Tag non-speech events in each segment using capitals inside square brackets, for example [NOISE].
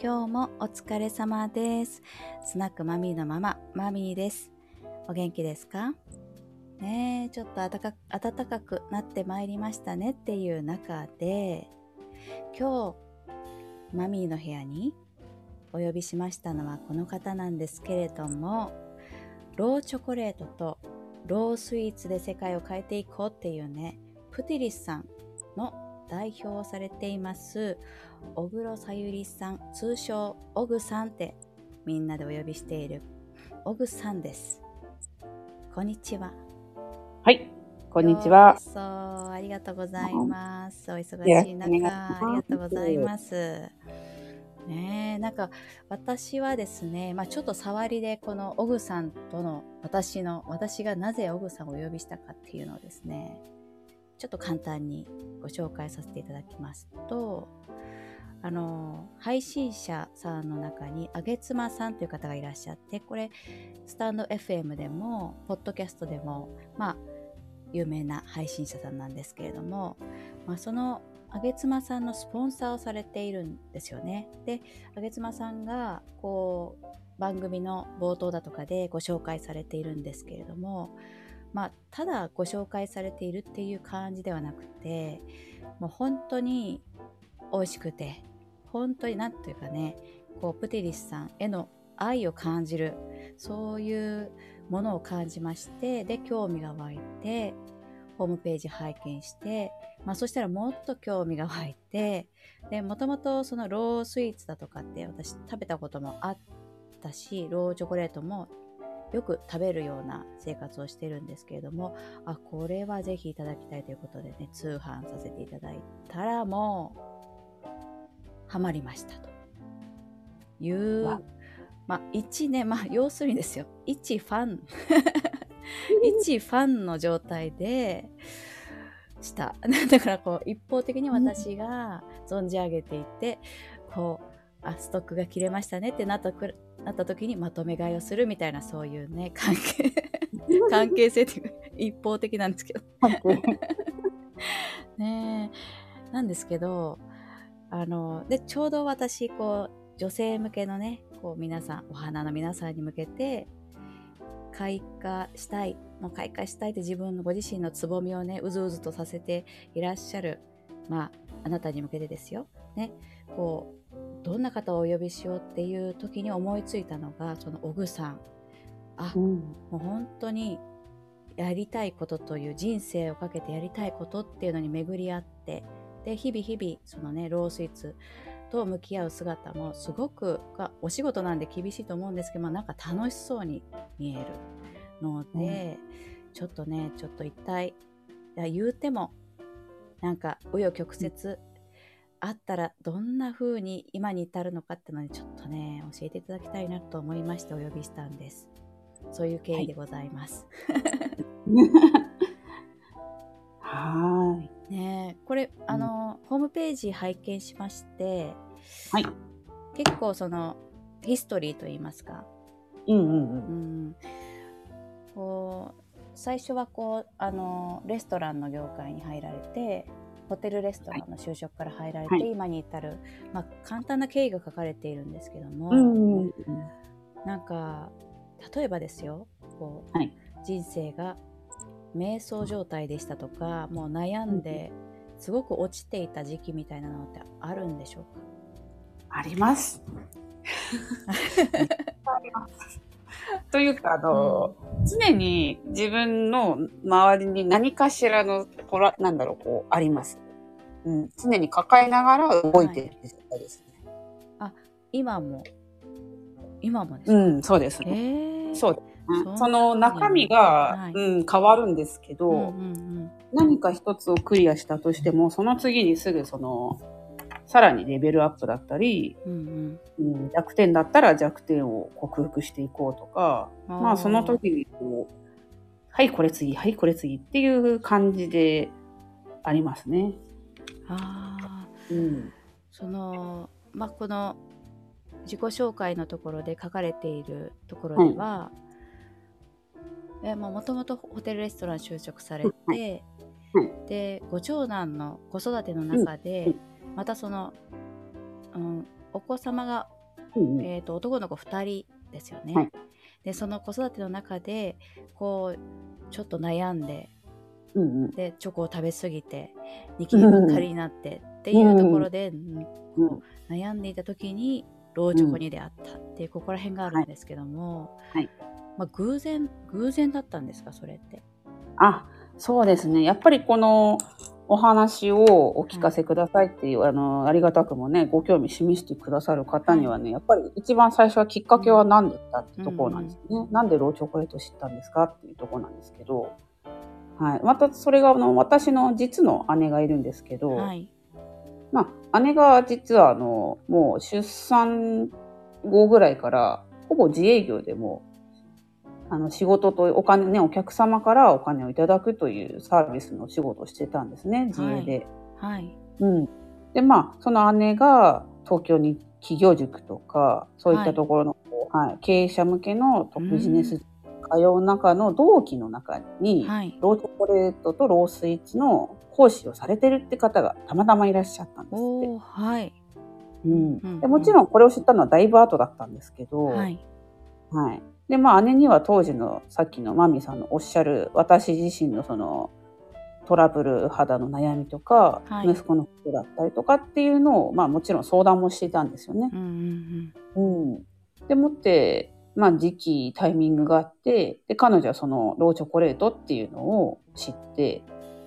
今日もお疲れ様です。スナックマミーのママ、マミーです。お元気ですか？ねえ、ちょっと暖か暖かくなってまいりましたねっていう中で、今日、マミーの部屋にお呼びしましたのはこの方なんですけれども、ローチョコレートとロースイーツで世界を変えていこうっていうね、プティリスさんの代表をされています小黒さゆりさん通称オグさんってみんなでお呼びしているオグさんです。こんにちは。はい、こんにちは。そうありがとうございます。お忙しい中ありがとうございます。ねえなんか私はですね、まあ、ちょっと触りでこのオグさんとの私の私がなぜオグさんをお呼びしたかっていうのをですねちょっと簡単にご紹介させていただきますとあの配信者さんの中にあげつまさんという方がいらっしゃってこれスタンド FM でもポッドキャストでもまあ有名な配信者さんなんですけれども、まあ、そのあげつまさんのスポンサーをされているんですよね。であげつまさんがこう番組の冒頭だとかでご紹介されているんですけれどもまあ、ただご紹介されているっていう感じではなくてもう本当に美味しくて本当に何というかねこうプティリスさんへの愛を感じるそういうものを感じましてで興味が湧いてホームページ拝見して、まあ、そしたらもっと興味が湧いてでもともとそのロースイーツだとかって私食べたこともあったしローチョコレートもよく食べるような生活をしてるんですけれどもあこれはぜひいただきたいということでね通販させていただいたらもうハマりましたというわ。まあ一ねまあ要するにですよ一ファン。一ファンの状態でした。[LAUGHS] だからこう一方的に私が存じ上げていてこうあストックが切れましたねってなったくなった時にまとめ買いをするみたいなそういうね [LAUGHS] 関係関係性っていうか一方的なんですけど。[LAUGHS] ねえ。なんですけどあのでちょうど私こう女性向けのねこう皆さんお花の皆さんに向けて開花したいもう開花したいって自分のご自身のつぼみをねうずうずとさせていらっしゃるまああなたに向けてですよ。ね。こうどんな方をお呼びしようっていう時に思いついたのがその小具さん。あうん、もう本当にやりたいことという人生をかけてやりたいことっていうのに巡り合ってで日々日々そのねロースイーツと向き合う姿もすごくがお仕事なんで厳しいと思うんですけど、まあ、なんか楽しそうに見えるので、ちょっとねちょっと一体いや言うてもなんか紆余曲折あったらどんな風に今に至るのかってのにちょっとね教えていただきたいなと思いましてお呼びしたんです。そういう経緯でございます。はーい。[LAUGHS] ねえこれあの、ホームページ拝見しましてはい。結構そのヒストリーといいますか、うんうんううん。ん、こう最初はこうあのレストランの業界に入られてホテルレストランの就職から入られて、はい。今に至る、まあ、簡単な経緯が書かれているんですけども、うんうんなんか例えばですよこう、はい。人生が瞑想状態でしたとかもう悩んですごく落ちていた時期みたいなのってあるんでしょうあります。あります [LAUGHS] というか、あの、常に自分の周りに何かしらの、こら、なんだろう、こう、あります。うん。常に抱えながら動いてる状態ですね。か今も。今もですか、うん、そうですね。えー、そうです。ねその中身が、はい。うん、変わるんですけど、うんうん。何か一つをクリアしたとしても、その次にすぐその、さらにレベルアップだったり、うんうん。うん、弱点だったら弱点を克服していこうとか、うんまあその時にこう、はいこれ次、はいこれ次っていう感じでありますね。ああうん。そのまあこの自己紹介のところで書かれているところでは、えまあもともとホテルレストラン就職されて、うん。はい。でご長男の子育ての中で、うんまたその、うん、お子様が、うんうん。えー、と男の子2人ですよね。はい。でその子育ての中でこうちょっと悩んでうんうん。でチョコを食べ過ぎてニキビばっかりになってっていうところで、うん悩んでいた時にローチョコに出会ったっていうここら辺があるんですけども、はい。まあ、偶然偶然だったんですかそれって？あ、そうですね。やっぱりこのお話をお聞かせくださいっていう、あの、ありがたくもね、ご興味示してくださる方にはね、やっぱり一番最初はきっかけは何だったってところなんですね。なんでローチョコレート知ったんですかっていうところなんですけど、はい。またそれがあの、私の実の姉がいるんですけど、はい、まあ、姉が実はあの、もう出産後ぐらいから、ほぼ自営業でもう、あの、仕事とお金ね、お客様からお金をいただくというサービスの仕事をしてたんですね、自営で。はい。うん。で、まあ、その姉が東京に企業塾とか、そういったところの、はい。経営者向けのビジネス通う中の同期の中に、はい、ローチョコレートとロースイーツの講師をされてるって方がたまたまいらっしゃったんですって。はい。うん。うんでもちろんこれを知ったのはだいぶ後だったんですけど、ははいいでまあ姉には当時のさっきのマミさんのおっしゃる私自身のそのトラブル肌の悩みとか、はい。息子のことだったりとかっていうのを、まあ、もちろん相談もしていたんですよね。うんうんうん、でもって、まあ、時期タイミングがあってで彼女はそのローチョコレートっていうのを知って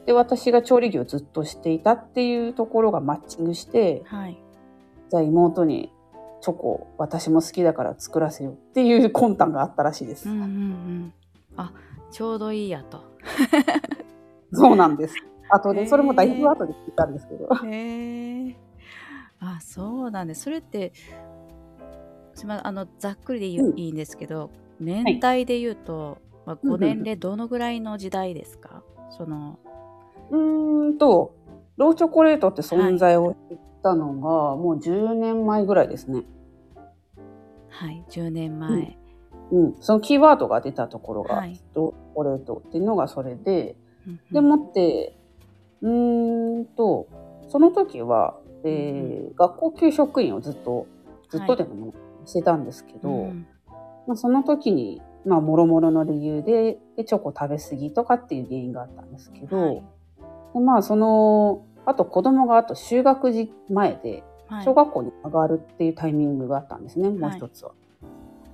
で私が調理業をずっとしていたっていうところがマッチングしてうんはい。じゃあ妹にチョコ私も好きだから作らせようっていう魂胆があったらしいです。うんうんうんあちょうどいいやと。[LAUGHS] そうなんです。あとで、それもだいぶ後で聞いたんですけど。へえ。あ、そうなんです。それって、すみまあの、ざっくりでいい,、うんいいんですけど、年代で言うと、まあ、ご年齢どのぐらいの時代ですか、その、うーんと、ローチョコレートって存在を知ったのが、もう10年前ぐらいですね。はい、10年前。うん。そのキーワードが出たところが、はい。ローチョコレートっていうのがそれで、うんうん。でもって、うーんと、その時は、えー学校給食員をずっと、ずっとでもね、してたんですけど、うん。まあ、その時に、まあ、もろもろの理由でで、チョコ食べ過ぎとかっていう原因があったんですけど、はい。でまあ、その、あと子供があと就学時前で、はい小学校に上がるっていうタイミングがあったんですね、もう一つは。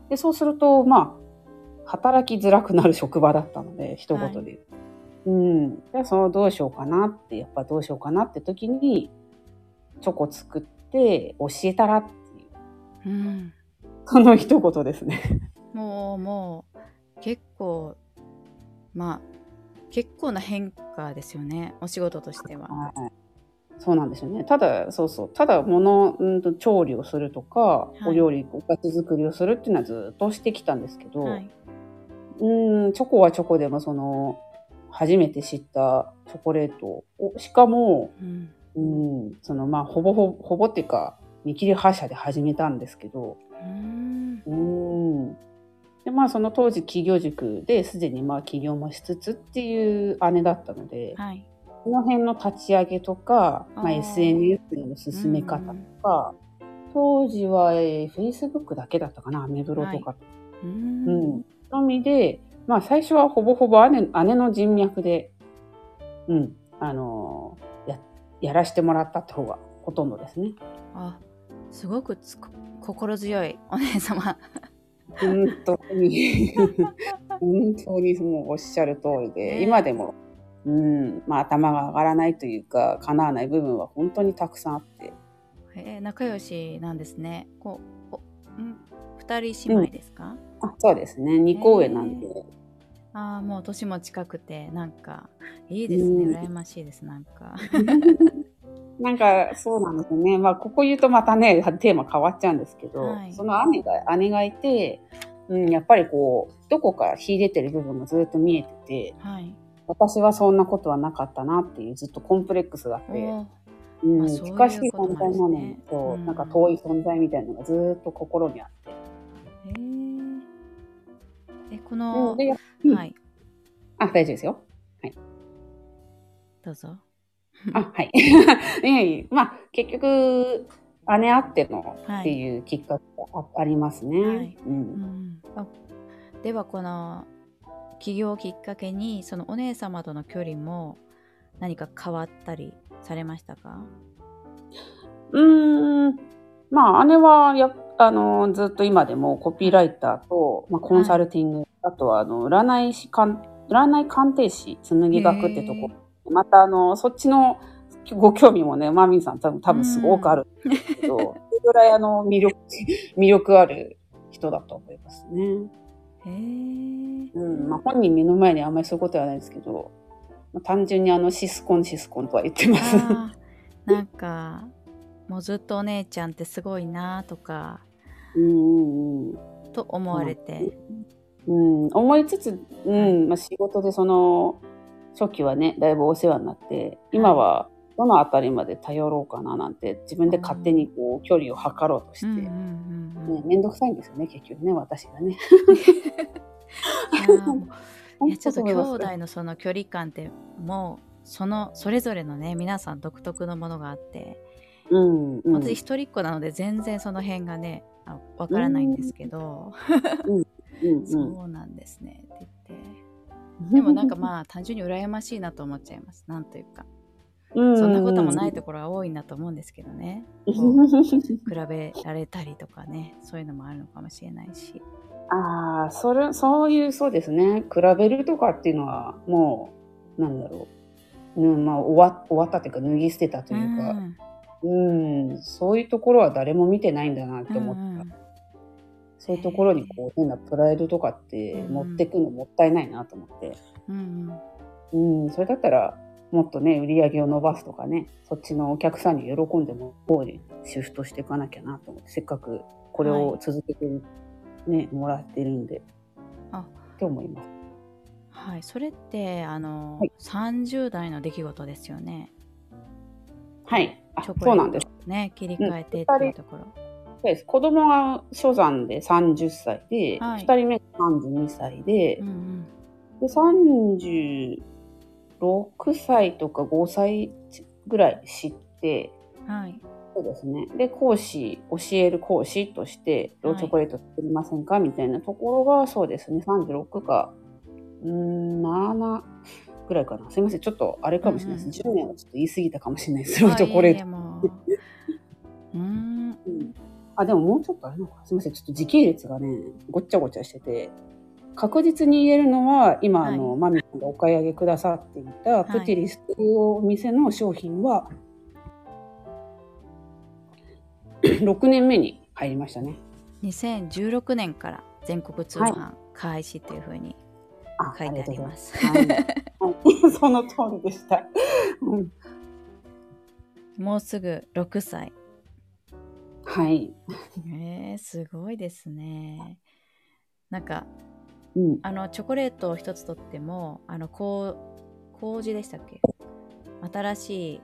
で、そうすると、まあ、働きづらくなる職場だったので、一言で言う。うん。じゃあ、そのどうしようかなって、やっぱどうしようかなって時に、チョコ作って教えたらっていう、うん、その一言ですね。[LAUGHS] もう、もう、結構、まあ、結構な変化ですよね、お仕事としては。はい。そうなんですよね。ただ、そうそう。ただ、物、うんと、調理をするとか、はいお料理、おかず作りをするっていうのはずっとしてきたんですけど、はい。うん、チョコはチョコでも、その、初めて知ったチョコレートを、しかも、うん。うん、その、まあ、ほぼほぼ、ほぼっていうか、見切り発車で始めたんですけど、うん。うん。で、まあ、その当時、企業塾ですでに、まあ、起業もしつつっていう姉だったので、はい。この辺の立ち上げとか、まあ、SNS の進め方とか、当時は、えー、Facebook だけだったかな、アメブロとか。う。うんん。のみで、まあ、最初はほぼほぼ姉姉の人脈で、うん、あのーや、やらしてもらったって方がほとんどですね。あ、すごくつこ心強いお姉様。本当に、[LAUGHS] 本当にもうおっしゃる通りで、ね。今でも、うん、まあ頭が上がらないというか、叶わない部分は本当にたくさんあって、えー仲良しなんですね。こう、おん二人姉妹ですか、あそうですね、2個上なんで、ああ、もう年も近くて、なんか、いいですね。うん。羨ましいです、なんか。[LAUGHS] なんかそうなんですよね。まあここ言うとまたね、テーマ変わっちゃうんですけど、はいその姉が、姉がいて、うん、やっぱりこう、どこか秀でてる部分がずっと見えてて、はい。私はそんなことはなかったなっていうずっとコンプレックスがあって、うん、あそういう近しい存在なのにと、うんなんか遠い存在みたいなのがずっと心にあって。へーえ、こうの、うんはい、あ、大丈夫ですよ。どうぞ。あ、[LAUGHS] はい。[LAUGHS] いやいやまあ、結局、姉あってのはい。っていうきっかけがあありますね。はいうんうんあではこの起業をきっかけにそのお姉様との距離も何か変わったりされましたか？うーん。まあ、姉はや、あの、ずっと今でもコピーライターと、まあ、コンサルティング、あとは、あの、占い師鑑、占い鑑定士、紬学ってとこ、また、あの、そっちのご興味もね、マミンさん多分、多分すごくあるんですけど、[LAUGHS] それぐらい、あの、魅力、[LAUGHS] 魅力ある人だと思いますね。へえ。うん。まあ、本人目の前にあんまりそういうことはないですけど、まあ、単純にあの、シスコン、シスコンとは言ってます。なんかもうずっとお姉ちゃんってすごいなとかうんうんうん。と思われて、うん、思いつつ、うん、まあ、仕事でその、初期はね、だいぶお世話になって、今はどのあたりまで頼ろうかななんて、自分で勝手にこう、距離を測ろうとして、うんうんね、うんうん。めんどくさいんですよね、結局ね、私がね。[LAUGHS] いや [LAUGHS] ちょっと兄弟のその距離感ってもうそのそれぞれのね皆さん独特のものがあってうん、うん。私一人っ子なので全然その辺がねあわからないんですけど、うん、[LAUGHS] そうなんですね。って言って [LAUGHS] でもなんかまあ単純に羨ましいなと思っちゃいます。なんというか。うん、そんなこともないところが多いなと思うんですけどね。[LAUGHS] 比べられたりとかね。そういうのもあるのかもしれないし。ああ、それ、そういう、そうですね。比べるとかっていうのは、もう、なんだろう。うん、まあ、終わ終わったというか、脱ぎ捨てたというか、ん。うん、そういうところは誰も見てないんだなって思った。うんうんそういうところにこう変なプライドとかって持ってくのもったいないなと思って。うんうんうん、それだったらもっとね、売り上げを伸ばすとかね、そっちのお客さんに喜んでも方にシフトしていかなきゃなと思って、せっかくこれを続けてる、ね、もらってるんで、あって思います。はい、それってあの、はい30代の出来事ですよね。はい。そうなんです。ね、切り替えてっていうところ。です。子供が初産で30歳で、はい2人目が32歳で、うんうん、で36歳とか5歳ぐらい知って、はい。そうですね。で、講師、教える講師として、ローチョコレート作りませんか、みたいなところが、そうですね、36か、うーん、7ぐらいかな。すいません、ちょっとあれかもしれないです。10年はちょっと言い過ぎたかもしれないです。ローチョコレート。うん。うんあ、でももうちょっとあれなのか。すいません、ちょっと時系列がね、ごっちゃごちゃしてて、確実に言えるのは、今、はいあの、マミさんがお買い上げくださっていた、プティリスというお店の商品は、6年目に入りましたね。2016年から全国通販開始というふうにあ書いてあります。はい、[LAUGHS] その通りでした。うん、もうすぐ6歳。はい。えー、すごいですね。なんかうん。あのチョコレートを一つとってもあのこう麹でしたっけ？新しい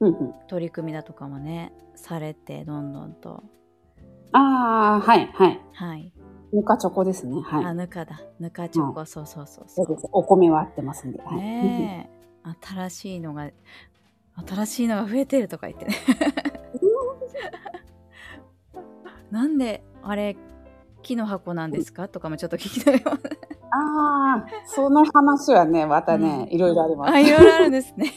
うんうん、取り組みだとかもねされてどんどんとああ、はい、はい。はい、ぬかチョコですね。はい。あぬかだぬかチョコ、そうそうそうそうそう。お米は合ってますんで。はい。ねえ [LAUGHS] 新しいのが新しいのが増えてるとか言ってねなんであれ木の箱なんですか？とかもちょっと聞きたいわああ、その話はね、またね、うん。いろいろあります。あいろいろあるんですね。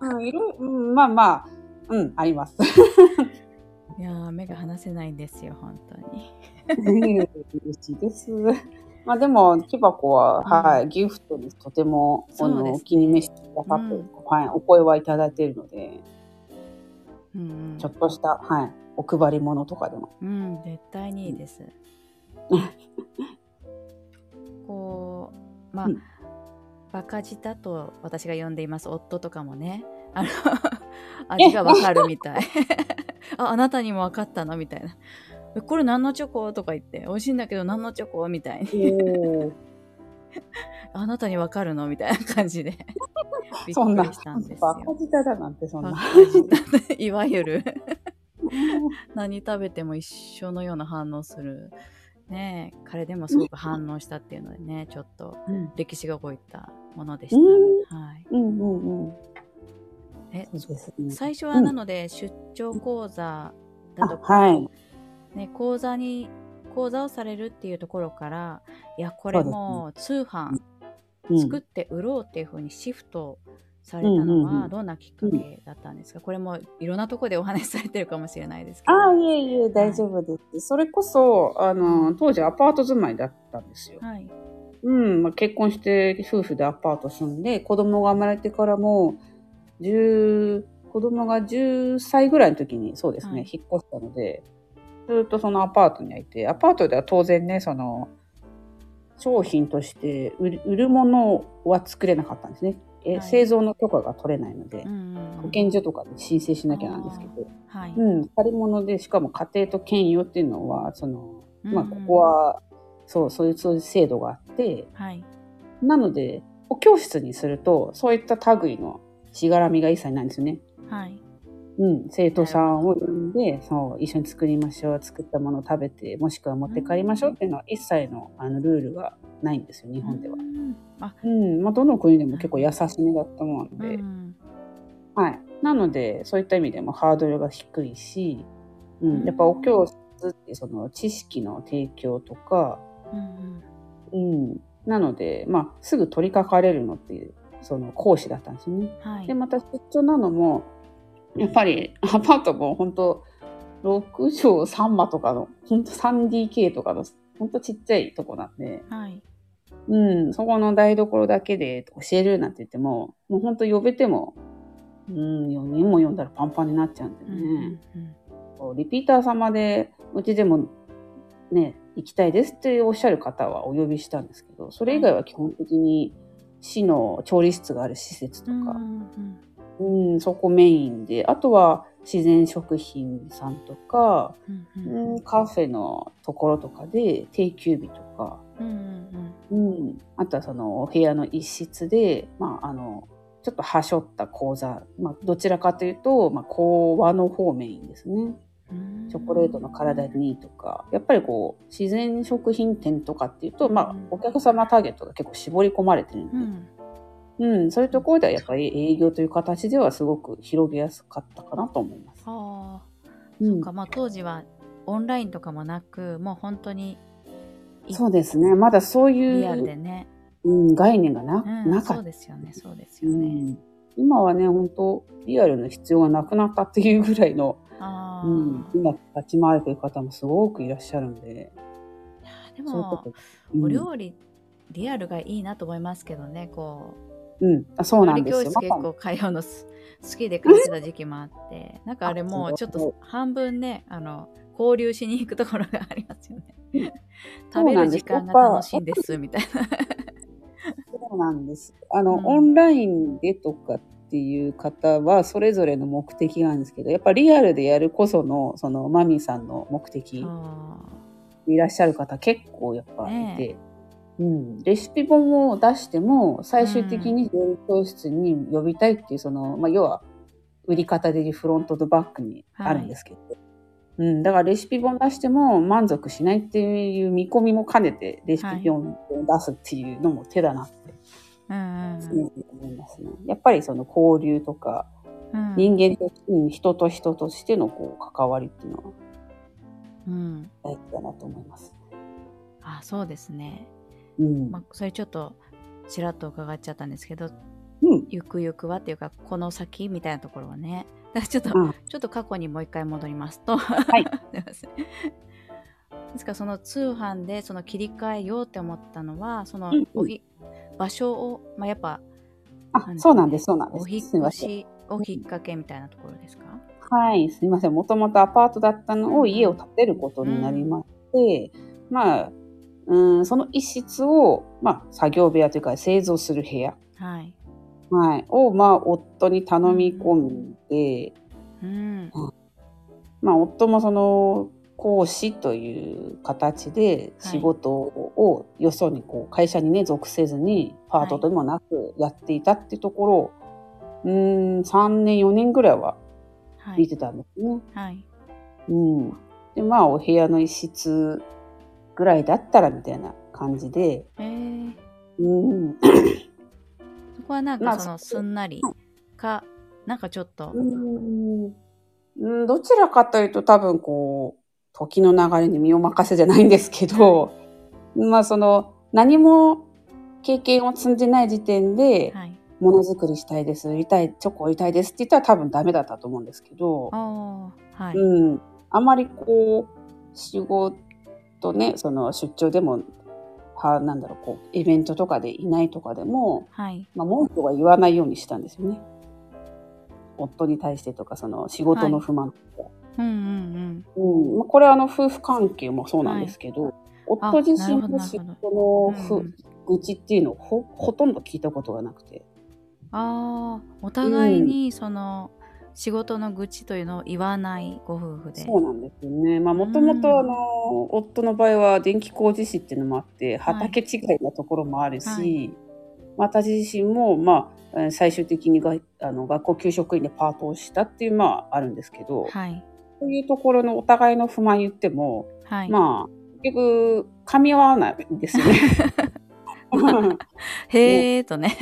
うん、いろうん、まあまあ、うん、あります。[LAUGHS] いやー目が離せないんですよ本当に。嬉しいです。まあでも、木箱は、はい、ギフトにとても、あの、お気に召してくださって、うん。はい、お声はいただいているので、うんうん。ちょっとした、はい、お配り物とかでも。うん、絶対にいいです。こう、まあ、うんバカ舌と私が呼んでいます夫とかもね、あの、[LAUGHS] 味がわかるみたい。[LAUGHS] あ、あなたにもわかったのみたいな。えこれ何のチョコ？とか言って、美味しいんだけど何のチョコ？みたいに。お [LAUGHS] あなたにわかるのみたいな感じで。びっくりしたんですバカよ。舌だなんて、そんバな。いわゆる [LAUGHS] 何食べても一緒のような反応する。ねえ彼でもすごく反応したっていうのでね、ちょっとうん歴史が動いたものでしうんた。はい。うんうんうん。え。最初はなので、出張講座だとか、はい。ね、講座に講座をされるっていうところからいやこれもう通販うん作って売ろうっていうふうにシフトされたのうんうんうんはどんなきっかけだったんですか、これもいろんなところでお話しされてるかもしれないですけど。ああ、いえいえ、大丈夫です。それこそ、あの、当時アパート住まいだったんですよ。はい。うん、まあ、結婚して夫婦でアパート住んで、子供が生まれてからも、10、子供が10歳ぐらいの時に、そうですね、はい引っ越したので、ずっとそのアパートにはいて、アパートでは当然ね、その、商品として売るものは作れなかったんですね。えはい製造の許可が取れないので、保健所とかで申請しなきゃなんですけど、はい。うん、借り物で、しかも家庭と兼用っていうのは、その、まあ、うんここは、そう、そういう、そういう制度があって、はい。なので、お教室にすると、そういった類のしがらみが一切ないんですよね。はい。うん、生徒さんを呼んで、そう、一緒に作りましょう、作ったものを食べて、もしくは持って帰りましょうっていうのは、一切の、あの、ルールがないんですよ、日本ではう。んあ、うん、まあ、どの国でも結構優しめだったもので、うんはい。なので、そういった意味でもハードルが低いし、ううんん、やっぱお教室ってその知識の提供とか、うんうんうん、なので、まあ、すぐ取り掛かれるのっていう、その講師だったんですよね。はいで、。また出張なのも、やっぱりアパートも本当6畳3間とかの、本当 3DK とかの、本当ちっちゃいとこなんで、はい。うん、そこの台所だけで教えるなんて言っても、もう本当呼べても、うん、4人も呼んだらパンパンになっちゃうんでうんね。うんうん。リピーター様で、うちでもね、行きたいですっておっしゃる方はお呼びしたんですけど、それ以外は基本的に市の調理室がある施設とうんか、うん。うん、そこメインで、あとは自然食品さんとか、うんううん。ん、カフェのところとかで定休日とか、うんうんうん、あとはそのお部屋の一室で、まあ、あの、ちょっとはしょった講座、まあ、どちらかというと、まあ、講和の方メインですね。うん。チョコレートの体にいいとか、やっぱりこう、自然食品店とかっていうと、まあうん、お客様ターゲットが結構絞り込まれてるんで、うん。うん、そういうところではやっぱり営業という形ではすごく広げやすかったかなと思います。はあうん。そうか。まあ当時はオンラインとかもなくもう本当にいそうですね。まだそういう、リアルでね、うん、概念がな,、うん、なかった。そうですよね。そうですうよね、ん、今はね、本当リアルの必要がなくなったっていうぐらいの、ああ、うん、今立ち回れてる方もすごくいらっしゃるんで、でそういうこもと。うん。お料理リアルがいいなと思いますけどねこう。ん、あそうなんですよ。結構通うのす好きで通ってた時期もあって。なんかあれもうちょっと半分ねあの交流しに行くところがありますよね [LAUGHS] 食べる時間が楽しいんですみたいな。そうなんです。あの、うん。オンラインでとかっていう方は、それぞれの目的があるんですけど、やっぱリアルでやるこその、その、マミーさんの目的あいらっしゃる方結構やっぱいて、ねうん、レシピ本を出しても、最終的に料理教室に呼びたいっていう、その、まあ、要は、売り方でフロントとバックにあるん。ですけど、うん、だからレシピ本出しても満足しないっていう見込みも兼ねて、レシピ本を出すっていうのも手だなって思いますね。やっぱりその交流とか、うんうん人間と、うん人と人としてのこう関わりっていうのはうん大事だなと思います。あそうですねうん。まあ、それちょっとちらっと伺っちゃったんですけどうん。ゆくゆくはっていうかこの先みたいなところはねだからちょっと、あちょっと過去にもう一回戻りますと、はい。[LAUGHS] ですからその通販でその切り替えようって思ったのはそのうん場所を、まあ、やっぱあ、そうなんです、そうなんです。お引越しをきっかけみたいなところですか？はい、すみません。もともとアパートだったのを家を建てることになりまして、まあ、うん、その一室を、まあ、作業部屋というか製造する部屋、はい。はい、を、まあ、夫に頼み込んで、うん。まあ、夫もその、講師という形で仕事をよそにこう会社にね属せずにパートでもなくやっていたっていうところを、うーん3年4年ぐらいははい。見てたんですね。はい。うん。で、まあ、お部屋の一室ぐらいだったらみたいな感じで、えー、うん。はなんまあかそのすんなりか、なんかちょっと、うん。うん、どちらかというと多分こう、時の流れに身を任せじゃないんですけど、まあその、何も経験を積んでない時点で、はい。ものづくりしたいです、売りたい、チョコ売りたいですって言ったら多分ダメだったと思うんですけど、はい。うん、あまりこう、仕事ね、その出張でも、は、なんだろう、こう、イベントとかでいないとかでも、はい。まあ、文句は言わないようにしたんですよね。夫に対してとか、その仕事の不満とか。うんうんうんまあ、これはあの夫婦関係もそうなんですけど、夫自身の仕事のふ、うんうん愚痴っていうのをほほとんど聞いたことがなくて。ああ、お互いにその仕事の愚痴というのを言わないご夫婦で。そうなんですよね。まあ、もともとあの、夫の場合は電気工事士っていうのもあって、畑違いなところもあるし、はい私自身も、まあ、えー最終的にがあの学校給食員でパートをしたっていう、まあ、あるんですけど、はい。そういうところのお互いの不満言っても、はい。まあ、結局、噛み合わないんですよね。[LAUGHS] [LAUGHS] へえとね。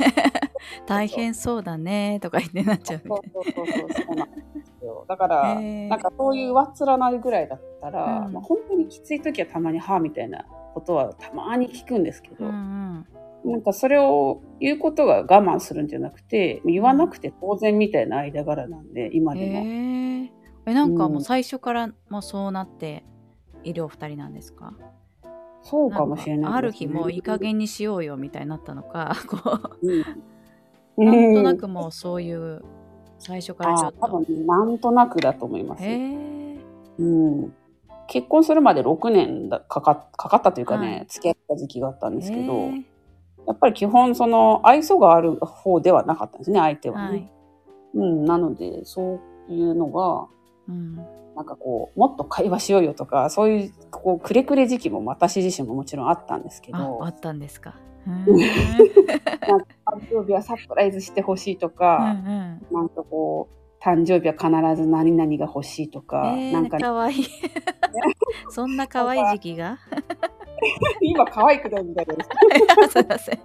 大変そうだねとか言ってなっちゃうみそうそうそうそうそうなんですよ。だから、へーなんかそういう上っ面なぐらいだったら、うんまあ、本当にきつい時はたまに「はあ」みたいなことはたまに聞くんですけど、な。うんなんかそれを言うことが我慢するんじゃなくて言わなくて当然みたいな間柄なんで今うん。でも。へえ。え、なんかもううん最初からもうそうなっているお二人なんですか？そうかもしれないね、ある日もういい加減にしようよみたいになったのか、こうん、う、なんとなうんくもうそういう最初からちょあっと。多分なんとなくだと思います。うん、結婚するまで6年だかかかかったというかね、はい付き合った時期があったんですけど、やっぱり基本その愛想がある方ではなかったんですね相手はね、はい。うん、なのでそういうのがうん。なんかこうもっと会話しようよとかそういうこうくれくれ時期も私自身ももちろんあったんですけあど、あったんですか。ううんん。誕生日はサプライズしてほしいとうんか、うん。なんかこう誕生日は必ず何々が欲しいとか、えー、なんかかわいい。[LAUGHS] そんな可愛い時期が？今可愛くないみた [LAUGHS] いです。すいません。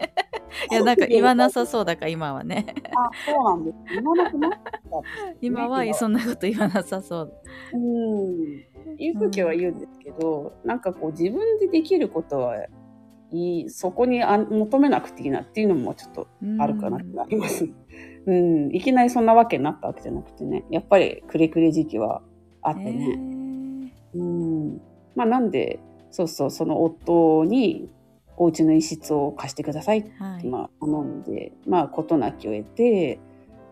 いや、なんか言わなさそうだから、今はね。あそうなんです。言わなくなったね今はそんなこと言わなさそう。うん言う時は言うんですけど、なんかこう自分でできることはいいそこにあ求めなくていいなっていうのもちょっとあるかなってなります。うん、いきなりそんなわけになったわけじゃなくてね。やっぱりくれくれ時期はあってえね、ー。うん。まあなんでそうそうその夫にお家の一室を貸してくださいって、はい。まあ、頼んでまあ事なきを得て、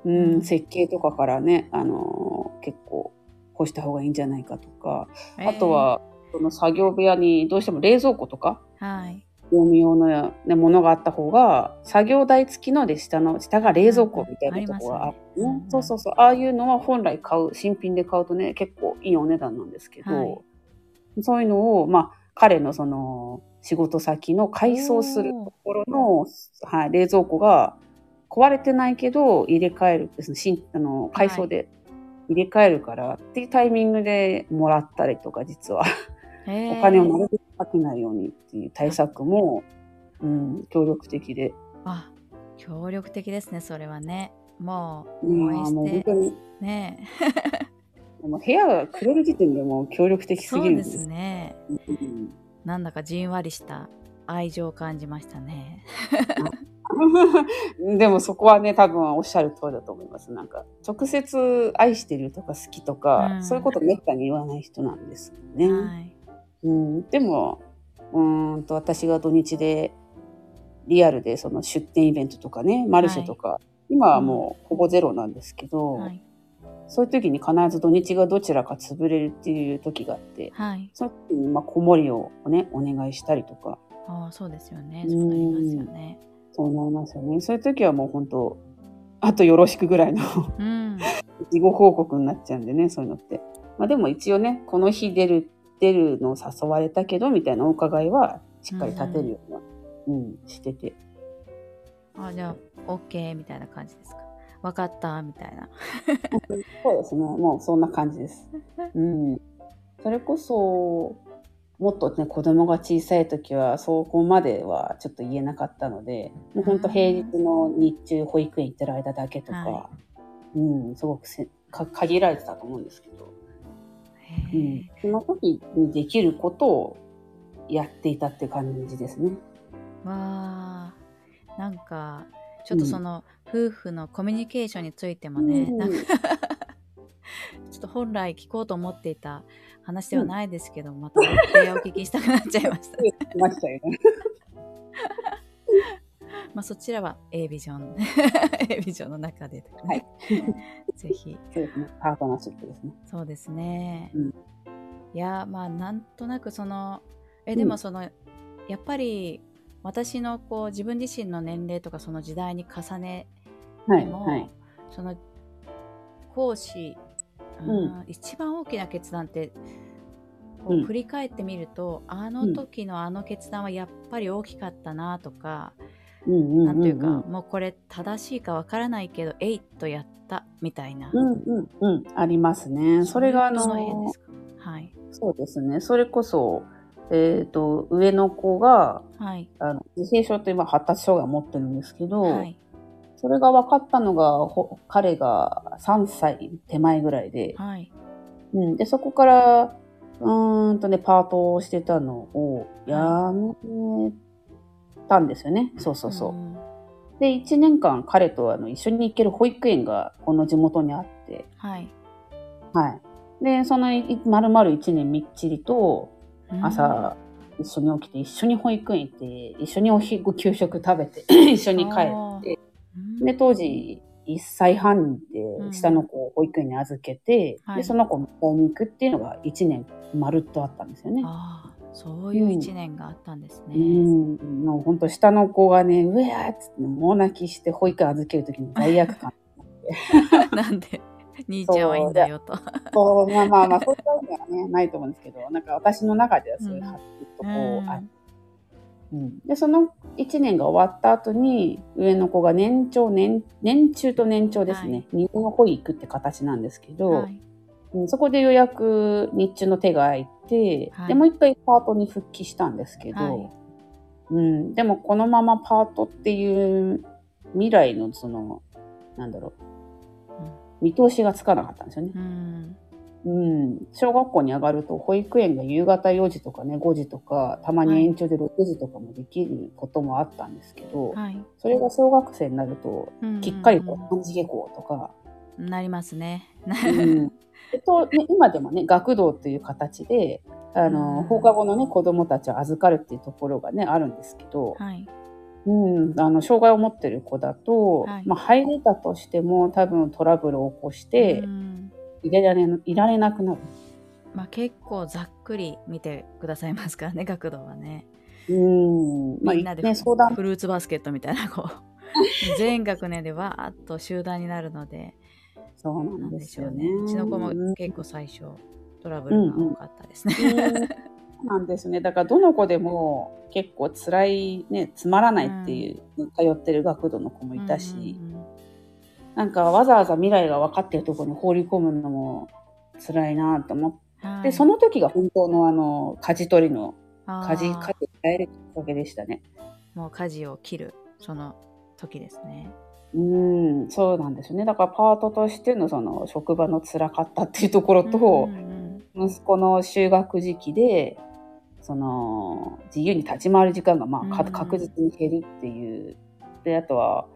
うんうん。設計とかからね、あの結構こうした方がいいんじゃないかとか、あとはその作業部屋にどうしても冷蔵庫とかえー、はい。業務用の、ね、ものがあった方が作業台付きので下の下が冷蔵庫みたいなところがあって、ね。そうそうそう。ああいうのは本来買う新品で買うとね結構いいお値段なんですけど、はい。そういうのをまあ彼のその仕事先の改装するところの、はい、冷蔵庫が壊れてないけど入れ替えるですね新あの改装で入れ替えるからっていうタイミングでもらったりとか実は。えーお金をなるべくかけないようにっていう対策も、うん、協力的で。あ、協力的ですね、それはね。もう、うん、応援もうして本当。に、ね [LAUGHS] もう部屋がくれる時点でもう協力的すぎるんです。すね。うんなんだかじんわりした愛情を感じましたね。[LAUGHS] でもそこはね多分おっしゃる通りだと思いますなんか直接愛してるとか好きとか、うんそういうことめったに言わない人なんですよね、はい。うん、でもうーんと私が土日でリアルでその出店イベントとかねマルシェとか、今はもうほぼゼロなんですけど、はい。そういう時に必ず土日がどちらか潰れるっていう時があって、はい。その時にまあ子守をね、お願いしたりとか、ああ、そうですよね。うんそうなりますよね。そうなりますよね。そういう時はもう本当、あとよろしくぐらいのうん。[LAUGHS] 事後報告になっちゃうんでね、そういうのって。まあでも一応ね、この日出る、出るのを誘われたけど、みたいなお伺いはしっかり立てるような、うん、してて。あ、じゃあ、OK みたいな感じですか？わかったみたいな。[LAUGHS] そうですね。もうそんな感じです。[LAUGHS] うん。それこそ、もっとね、子供が小さい時は、そこまではちょっと言えなかったので、もう本当平日の日中保育園行ってる間だけとか、はうん、すごくせか限られてたと思うんですけど、うん、その時にできることをやっていたって感じですね。わあなんかちょっとその、夫婦のコミュニケーションについてもね、うんなんか [LAUGHS] ちょっと本来聞こうと思っていた話ではないですけど、またお聞きしたくなっちゃいました。[LAUGHS] ましたよね。まあそちらは A ビジョン A ビジョンの中で、ね、はい [LAUGHS] ぜひそうですね。パートナーシップですね。そうですね。うんいやまあなんとなくそのえうんでもその、やっぱり私のこう自分自身の年齢とかその時代に重ねはい。ても、はい。その講師、うんうん一番大きな決断ってこううん振り返ってみると、あの時のあの決断はやっぱり大きかったなとか、うんうんうんうん。なんというかもうこれ正しいかわからないけどえいっとやったみたいな、うんうんうん。ありますね。それがあの、どの辺ですか？はい。そうですね。それこそ、えっ、と、上の子が、はい。あの、自閉症と今発達障害を持ってるんですけど、はい。それが分かったのが、ほ彼が3歳手前ぐらいで、はい。うん、で、そこから、うーんとね、パートをしてたのをやめたんですよね。そうそうそう。んで、1年間彼とあの一緒に行ける保育園がこの地元にあって、はい。はい。で、そのい丸々1年みっちりと、朝一緒に起きて一緒に保育園行って一緒にお昼給食食べて [LAUGHS] 一緒に帰って。うん。で当時1歳半でうん。下の子を保育園に預けて、はい。でその子を迎えに行くっていうのが1年まるっとあったんですよね。そういう一年があったんですね、うん、もう本当下の子がね、うわーっつってもう泣きして保育園預ける時に罪悪感。[LAUGHS] なんで兄ちゃんはいいんだよと。そう、まあまあまあ、そういうわけはね、ないと思うんですけど、なんか私の中ではそういうハッピーとこうあって。うん、でその1年が終わった後に上の子が年長年年中と年長ですね、二分の保育って形なんですけど、はいうんそこでようやく日中の手が空いて、はい。でもう一回パートに復帰したんですけど、はい。うん、でもこのままパートっていう未来のそのなんだろう見通しがつかなかったんですよね。うん。うん、小学校に上がると保育園が夕方4時とかね5時とかたまに延長で6時とかもできることもあったんですけど、はい。それが小学生になるとうんきっかりこう漢字下校とか、なりますね。うん。でとね、今でもね学童という形であの、うん。放課後のね子どもたちを預かるっていうところがねあるんですけど、はい。うん、あの障害を持ってる子だと、はい。まあ、入れたとしても多分トラブルを起こしてうん。いられいられなくなる。まあ結構ざっくり見てくださいますからね、学童はね。うん。まあみんなでね、相談。フルーツバスケットみたいな、こう、[LAUGHS] 全学年でわーっと集団になるので、そうななんんでですよね。ね。うちの子もうん結構最初、トラブルが多かったですね。なんですね。だからどの子でも結構辛いね、つまらないっていう、通ってる学童の子もいたし、うんうんうんなんかわざわざ未来が分かってるところに放り込むのも辛いなと思って、はいその時が本当のあの、舵取りの、舵、舵変えるきっかけでしたね。もう舵を切る、その時ですね。うん、そうなんですよね。だからパートとしてのその職場の辛かったっていうところと、うんうん息子の就学時期で、その、自由に立ち回る時間が、まあ、確実に減るっていう。で、あとは、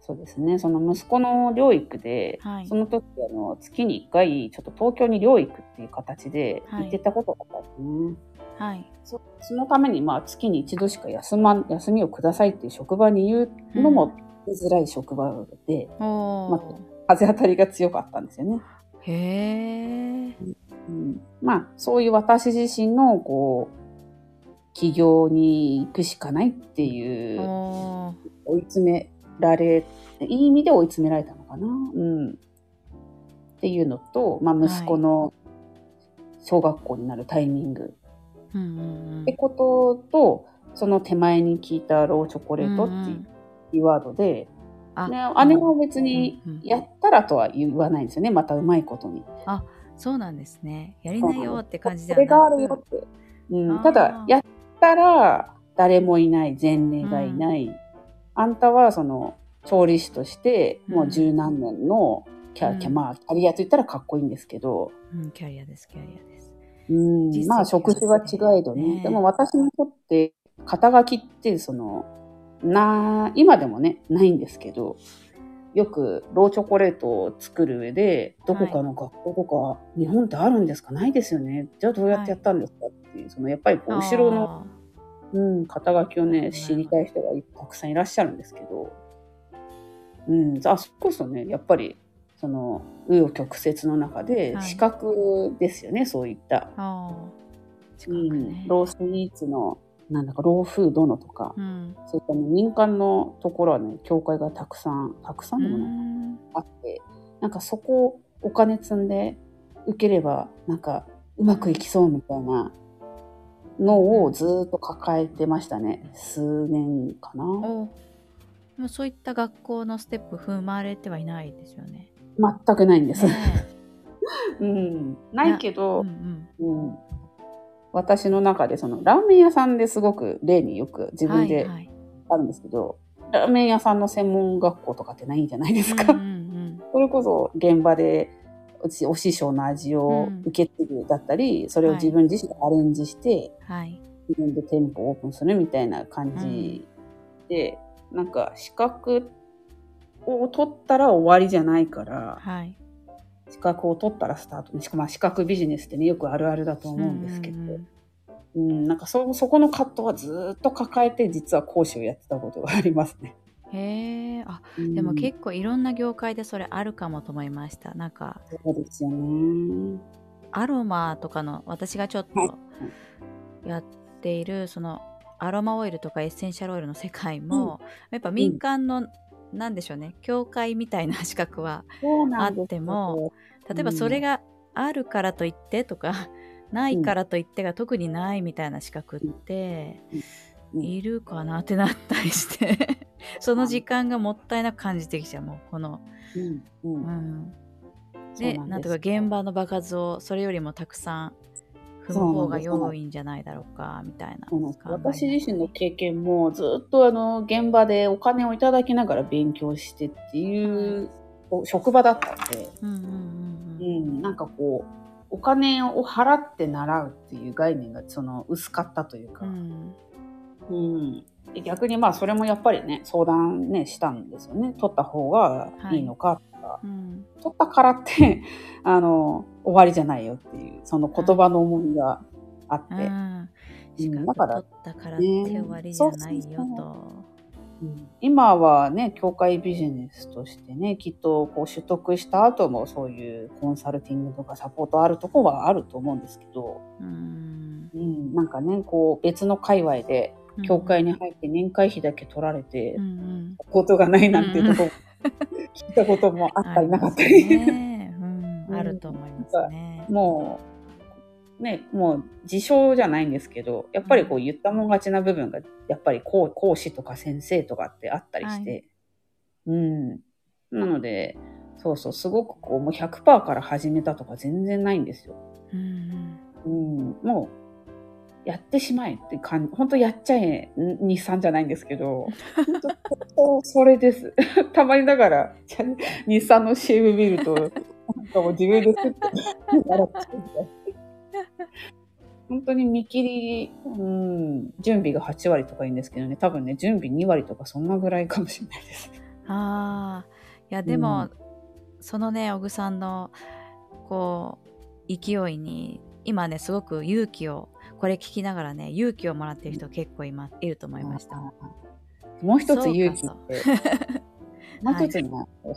そうですね、その息子の療育で、はいその時、あの、月に1回、ちょっと東京に療育っていう形ではい行ってたことがあったんですね。はい。そそのために、まあ、月に一度しか休まん、休みをくださいっていう職場に言うのも言いづらい職場で、ま風当たりが強かったんですよね。へえ。うんまあ、そういう私自身の、こう、起業に行くしかないっていう、追い詰められ、いい意味で追い詰められたのかな。うん。っていうのと、まあ、息子の小学校になるタイミングうんうんってことと、その手前に聞いたローチョコレートっていうキーワードで、あ。ね、姉は別にうんうんやったらとは言わないんですよね。またうまいことに。そうなんですね。やりなよって感じでこれがあはなくるよって。うん、ただ、やったら誰もいない、前例がいない。あんたはその調理師としてもう十何年のキャ,、うん。キャまあ、キャリアと言ったらかっこいいんですけど、うん、キャリアです、キャリアです。うん。まあ職種は違えどねね。でも私にとって肩書きってそのな今でもねないんですけどよくローチョコレートを作る上でどこかの学校とか、日本ってあるんですか？ないですよね。じゃあどうやってやったんですかっていうそのやっぱりこう後ろの、うん、肩書きをね知りたい人がたくさんいらっしゃるんですけど、うん、あそこそねやっぱりその紆余曲折の中ではい。資格ですよね、そういった。あー。近くうんね。ロースイーツのなんだかローフードのとか、うん。そういった、ね、民間のところはね教会がたくさんたくさんでもない、うん。あってなんかそこをお金積んで受ければなんかうまくいきそうみたいなのをずーっと抱えてましたね。数年かな。もそういった学校のステップ踏まれてはいないですよね。全くないんです、ね [LAUGHS] うん、ないけえどう、ん。うん私の中でそのラーメン屋さんですごく例によく自うん、分ではいはいあるんですけど、ラーメン屋さんの専門学校とかってないんじゃないですか。うんうんそれこそ現場でお師匠の味を受け継ぐだったり、それを自分自身でアレンジして、うん、はい。自分で店舗をオープンするみたいな感じで、なんか資格を取ったら終わりじゃないから、はい。資格を取ったらスタートね。しかもまあ資格ビジネスってね、よくあるあるだと思うんですけど、うんうんうん、なんかそ、そこの葛藤はずーっと抱えて、実は講師をやってたことがありますね。うんへえ、あ、うんでも結構いろんな業界でそれあるかもと思いました。なんか、そうですよね。アロマとかの、私がちょっはいとやっている、その、アロマオイルとかエッセンシャルオイルの世界も、やっぱ民間の、なんでしょうね、協会みたいな資格は、あっても、例えばそれがあるからといってとか、ないからといってが特にないみたいな資格って、うん。いるかなってなったりしてその時間がもったいなく感じてきちゃうもうこの、うん。ううん。でなんとか現場の場数をそれよりもたくさん踏む方が良いんじゃないだろうかみたいな私自身の経験もずっとあの現場でお金をいただきながら勉強してっていう、こう職場だったんで、うんうんうんううんん、なんかこうお金を払って習うっていう概念がその薄かったというか、うん。うん。で逆にまあそれもやっぱりね相談ねしたんですよね。取った方がいいのかとか、うん。取ったからって [LAUGHS] あの終わりじゃないよっていうその言葉の重みがあって、うん。資だから格取ったからって終わりじゃないよねそうそうと。うん。今はね教会ビジネスとしてねきっとこう取得した後もそういうコンサルティングとかサポートあるとこはあると思うんですけど、うん。うん、なんかねこう別の界隈で教会に入って年会費だけ取られて、うんうん。ことがないなんていうとこ、聞いたこともあったりなかったり、あると思いますね。もうねもう自称じゃないんですけどやっぱりこう言ったもん勝ちな部分がやっぱり講講師とか先生とかってあったりして、うん。なのでそうそうすごくこうもう100%から始めたとか全然ないんですよ。うん。うん、もうやってしまえって感じ本当やっちゃえん日産じゃないんですけど本当それです。[LAUGHS] たまにだから日産の CM 見るとなんかもう自分で作って笑っちゃ本当に見切り、うん、準備が8割とか言うんですけどね。多分ね準備2割とかそんなぐらいかもしれないです。ああいやでも、うん。そのね小木さんのこう勢いに今ねすごく勇気をこれ聞きながらね勇気をもらってる人結構い,、ま、いると思いました。もう一つ勇気って、もう一つね、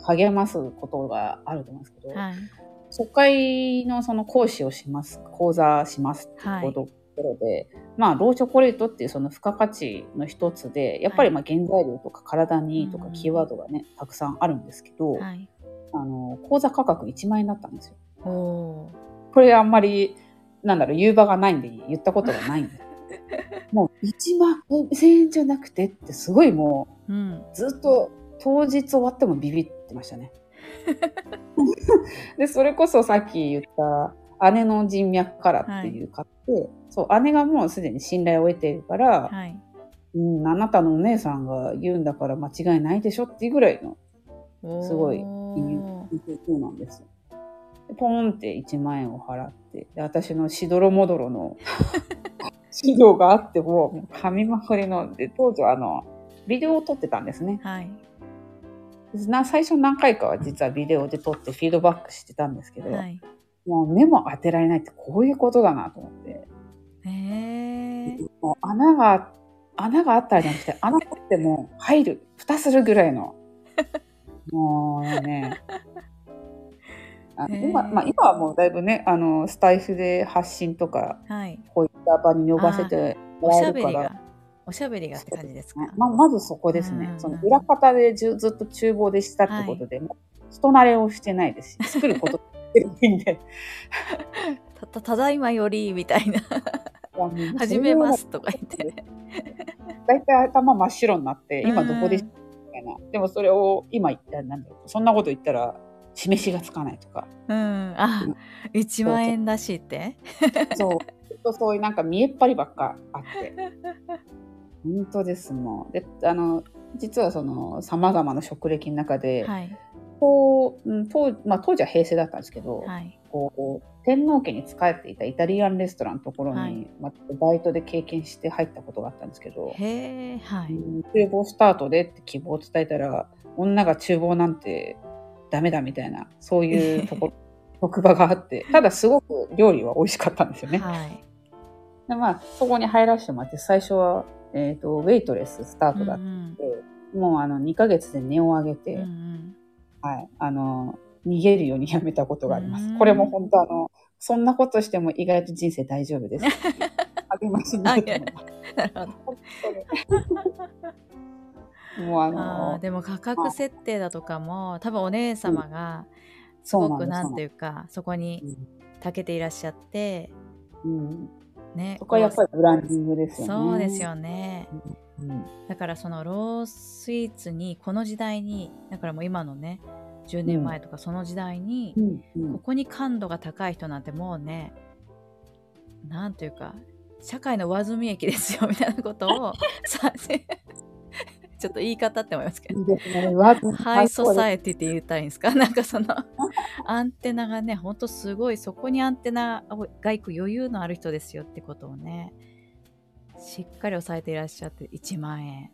励ますことがあると思うんですけど、はい。初回のその講師をします、講座しますっていうところで、まあ、ローチョコレートっていうその付加価値の一つで、やっぱりまあ原材料とか体にいいとかうんキーワードがね、たくさんあるんですけど、はい。あの、講座価格1万円だったんですよ。これあんまり、なんだろう、言う場がないんで言ったことがないんで。す [LAUGHS] もう1万1000円じゃなくてってすごいもう、ーうん。ずっと当日終わってもビビってましたね。で、それこそさっき言った姉の人脈からっていう買って、そう、姉がもうすでに信頼を得ているから、はい。うん、あなたのお姉さんが言うんだから間違いないでしょっていうぐらいの、すごいそうなんですよ。でポーンって1万円を払って、で私のしどろもどろの [LAUGHS] 指導があっても、もう紙まくりの、で、当時はあの、ビデオを撮ってたんですね。はい。な最初何回かは実はビデオで撮ってフィードバックしてたんですけど、はい。もう目も当てられないってこういうことだなと思って、へえ。もう穴が、穴があったらじゃなくて、穴掘っても入る、蓋するぐらいの、[LAUGHS] もうね、あ今、まあ今はもうだいぶね、あの、スタイフで発信とか、はい。こういった場に呼ばせてもらえるからおしゃべりがって感じですか？ままずそこですね。うんその裏方でずずっと厨房でしたってことで、もう人慣れをしてないですし、作ることってるんで、たたただいまよりみたいな始めますとか言って。大体頭真っ白になって、今どこでうんみたいな。でもそれを今言ったら、なんだろう、そんなこと言ったら、示しがつかないとか。うん。あ、1万円だしって？そう。そういうなんか見えっ張りばっかあって。[LAUGHS] 本当ですもん。で、あの、実はその、様々な職歴の中で、はい。こう、うん当まあ、当時は平成だったんですけど、はい。こう天皇家に仕えていたイタリアンレストランのところに、はいまあ、バイトで経験して入ったことがあったんですけど、へえ。はい。うん厨房スタートでって希望を伝えたら女が厨房なんてダメだみたいなそういう [LAUGHS] ところ職場があってただすごく料理は美味しかったんですよね。はい。でまあ、そこに入らせてもらって最初は、えー、とウェイトレススタートだっうんて、もうあの2ヶ月で値を上げて、うんうんはい、あの、逃げるようにやめたことがありまうんす。これも本当あの、そんなことしても意外と人生大丈夫です。[LAUGHS] 励ましになると思いますなるほど。もうああのー、でも価格設定だとかも多分お姉様がすごくなんていうかそこに長けていらっしゃってうん。うんねそこはやっぱりブランディングですよね。そうですよね。うん。だからそのロースイーツにこの時代にだからもう今のね10年前とかその時代に、ここに感度が高い人なんてもうねなんというか社会の上積み益ですよみたいなことをさちょっと言い方って思いますけど。いいハイソサイエティって言ったらいいんですか？[LAUGHS] なんかそのアンテナがねほんとすごいそこにアンテナが行く余裕のある人ですよってことをねしっかり押さえていらっしゃって1万円。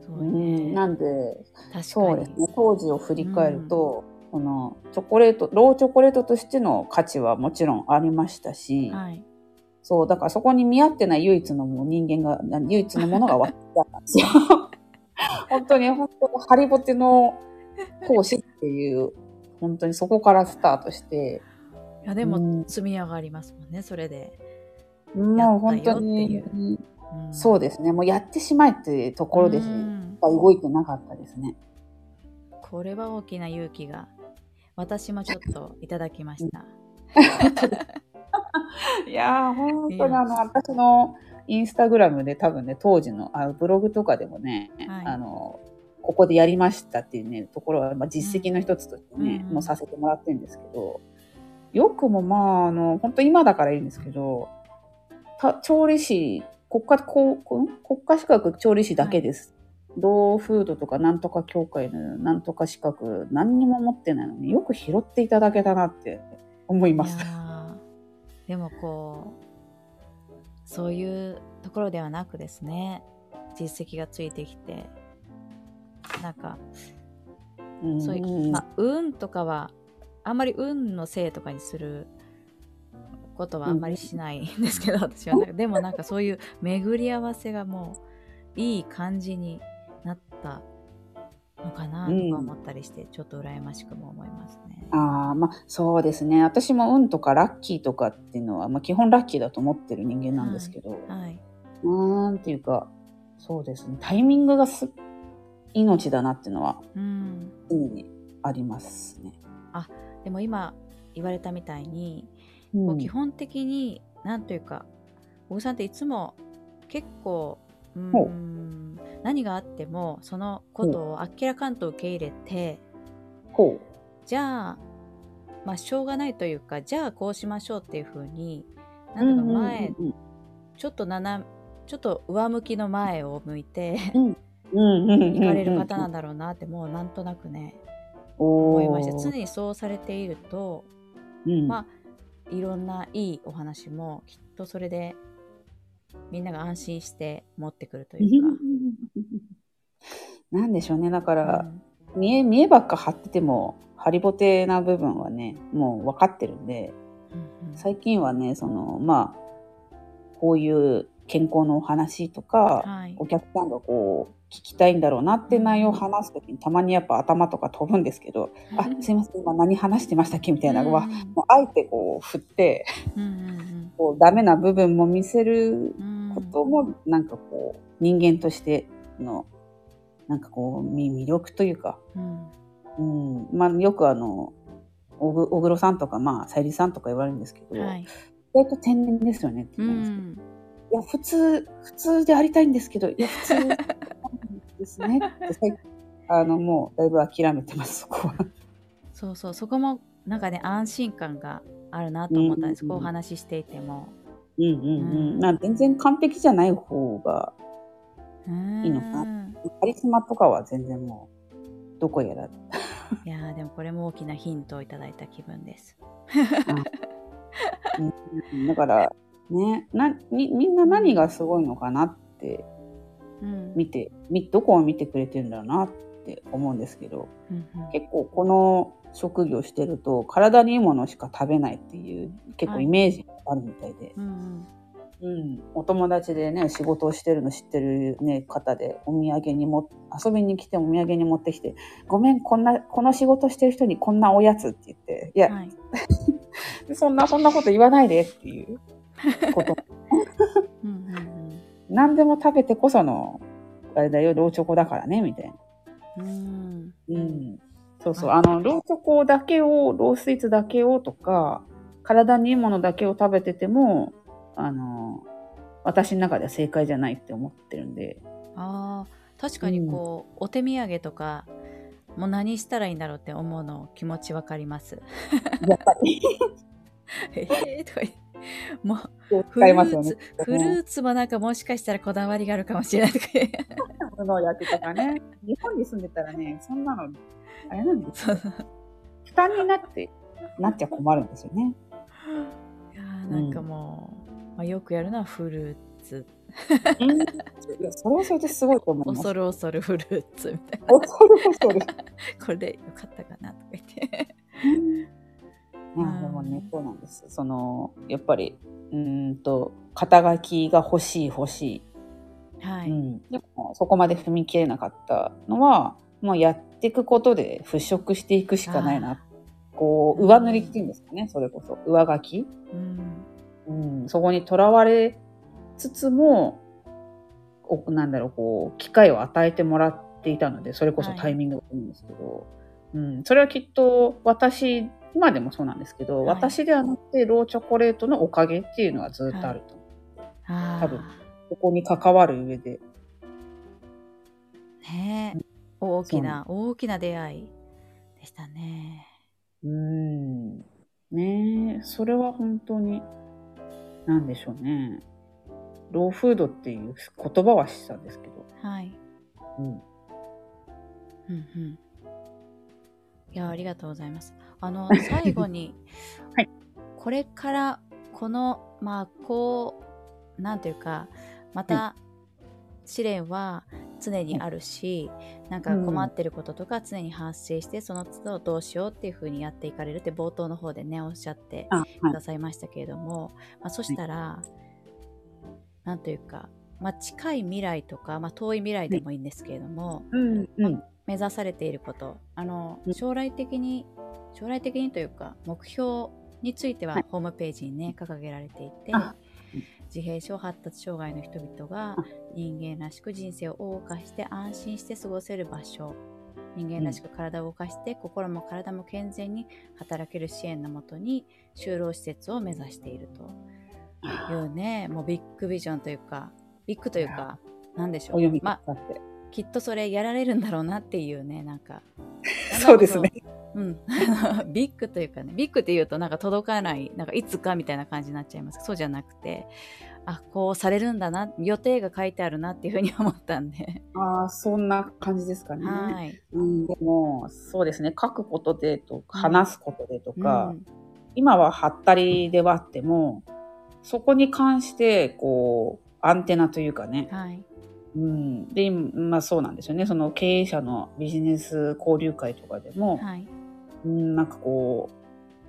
そうね、うん、なんで、そうですね。当時を振り返ると、このチョコレート、ローチョコレートとしての価値はもちろんありましたし、はい。そう、だからそこに見合ってない唯一のもう人間が、な唯一のものが私だったんですよ。本当に、本当にハリボテの講師っていう、本当にそこからスタートして、いやでもうん。積み上がりますもんねそれで、もう本当に、う。ん。そうですね、もうやってしまえっていうところでしうん。か動いてなかったですね。これは大きな勇気が。私もちょっといただきました、[LAUGHS] いやー、本当にあの、私のインスタグラムで多分ね、当時のあブログとかでもね、はい。あの、ここでやりましたっていうね、ところは、まあ、実績の一つとしてね、うん。もうさせてもらってるんですけど、よくもまあ、あの、本当今だからいいんですけど、た調理師、国家、こう国家資格調理師だけです。ドーフードとかなんとか協会のなんとか資格何にも持ってないのによく拾っていただけたなって思います。でもこうそういうところではなくですね実績がついてきてなんかうんそういう、まあ、運とかはあんまり運のせいとかにすることはあんまりしないんですけど、私はでもなんかそういう巡り合わせがもういい感じになったのかなとか思ったりして、ちょっと羨ましくも思いますね。ああ、まあそうですね。私も運とかラッキーとかっていうのは、まあ基本ラッキーだと思ってる人間なんですけど、はい、なんていうか、そうですね。タイミングがす命だなっていうのはうん常にありますね。でも今言われたみたいに、うん基本的に何というか小木さんっていつも結構うん何があってもそのことをあっけらかんと受け入れてほう。じゃあまあしょうがないというかじゃあこうしましょうっていうふうになんとか前、うんうんちょっと斜ちょっと上向きの前を向いてうんうんうんうんうん行かれる方なんだろうなってもうなんとなくね思いまして常にそうされていると、うん、まあいろんないいお話もきっとそれでみんなが安心して持ってくるというか。なんでしょうね。だかうら、ん。見え、見えばっか張ってても、ハリボテな部分はね、もう分かってるんで、うんうん。最近はね、その、まあ、こういう健康のお話とか、はい。お客さんがこう、聞きたいんだろうなって内容を話すときに、たまにやっぱ頭とか飛ぶんですけど、あ、すいません、今何話してましたっけみたいなのは、うんもうあえてこう振って、こうダメな部分も見せるうん。ことも、なんかこう、人間としての、なんかこう、み魅力というか、うん。うん、まあよくあの、小黒さんとか、まあ、さゆりさんとか言われるんですけど、はい。意外と天然ですよねってう言うんですけど、ん。いや、普通、普通でありたいんですけど、いや、普通ですね。っ [LAUGHS] てあの、もうだいぶ諦めてます、そこは。そうそう。そこもなんかね安心感があるなと思ったんです、うんこうお話ししていても。うんうん。うん。まあ全然完璧じゃない方が、いいいのか？なカリスマとかは全然もう、どこやら。いやーでもこれも大きなヒントをいただいた気分です。うん。だから、ね、な、み、みんな何がすごいのかなってうん。見て、み、どこを見てくれてるんだろうなって思うんですけど、うんうん。結構この職業してると体にいいものしか食べないっていう結構はいイメージがあるみたいで、うんうん、お友達でね仕事をしてるの知ってる、ね、方でお土産にも遊びに来てお土産に持ってきて「ごめんこんなこの仕事してる人にこんなおやつ」って言って「いや、はい。[LAUGHS] そんなそんなこと言わないで」っていう。こと。[LAUGHS] うんうんうん。何でも食べてこそのあれだよローチョコだからねみたいな。うん。うん、そうそう。はあ。の、ローチョコだけを、ロースイーツだけをとか、体にいいものだけを食べてても、あの、私の中では正解じゃないって思ってるんで。あー確かにこう、お手土産とかもう何したらいいんだろうって思うの気持ちわかります。やっぱり、[LAUGHS] えーとかもうフル使いますよねーツ。フルーツもなんかもしかしたらこだわりがあるかもしれないとかとかね。日本に住んでたらね、そんなの、あれなんですよ。負担になって、なっちゃ困るんですよね。いやーなんかもう、まあ、よくやるのはフルーツうん。いや、それはそれですごいと思います。恐る恐るフルーツみたいな恐る恐る。これでよかったかなとか言っていやでもね、そうなんです。その、やっぱり、うーんと、肩書きが欲しい欲しい。はい、うん。でも、そこまで踏み切れなかったのは、もうやっていくことで払拭していくしかないな。こう、上塗りっていうんですかね、それこそ。上書き。うんうん。そこにとらわれつつも、おなんだろう、こう、機会を与えてもらっていたので、それこそタイミングだと思うんですけど、うん。それはきっと私、今でもそうなんですけど、はい私ではなくて、ローチョコレートのおかげっていうのはずっとあると思う。あー多分ここに関わる上で。ねえ大きな大きな出会いでしたねうーん。ねえ、それは本当に、なんでしょうね。ローフードっていう言葉はしたんですけど。はいうん。うんうんいやありがとうございますあの [LAUGHS] 最後に、はいこれからこのまあこうなんていうかまた試練は常にあるし、なんか困ってることとか常に発生して、その都度どうしようっていう風にやっていかれるって冒頭の方でねおっしゃって。くださいましたけれども、まあ、そしたら、なんというか、まあ、近い未来とか、まあ、遠い未来でもいいんですけれども、うん、うん。目指されていることあのうん。将来的に将来的にというか目標についてははい。ホームページにね掲げられていてあ自閉症発達障害の人々があ人間らしく人生を謳歌して安心して過ごせる場所。人間らしく体を動かして、心も体も健全に働ける支援のもとに就労施設を目指していると。いうねもうビッグビジョンというかビッグというかなんでしょう、まあ。きっとそれやられるんだろうなっていうねなんか。[LAUGHS] そうですね。うん、[LAUGHS] ビッグというかねビッグって言うとなんか届かないなんかいつかみたいな感じになっちゃいます。そうじゃなくてあこうされるんだな予定が書いてあるなっていうふうに思ったんで、ああ、そんな感じですかね。はい、うん、でも、そうですね、書くことでとか、話すことでとか、うん。今ははったりではあっても、そこに関して、こう、アンテナというかね、はい。うん、で、今まあそうなんですよね、その経営者のビジネス交流会とかでも、はいうん、なんかこ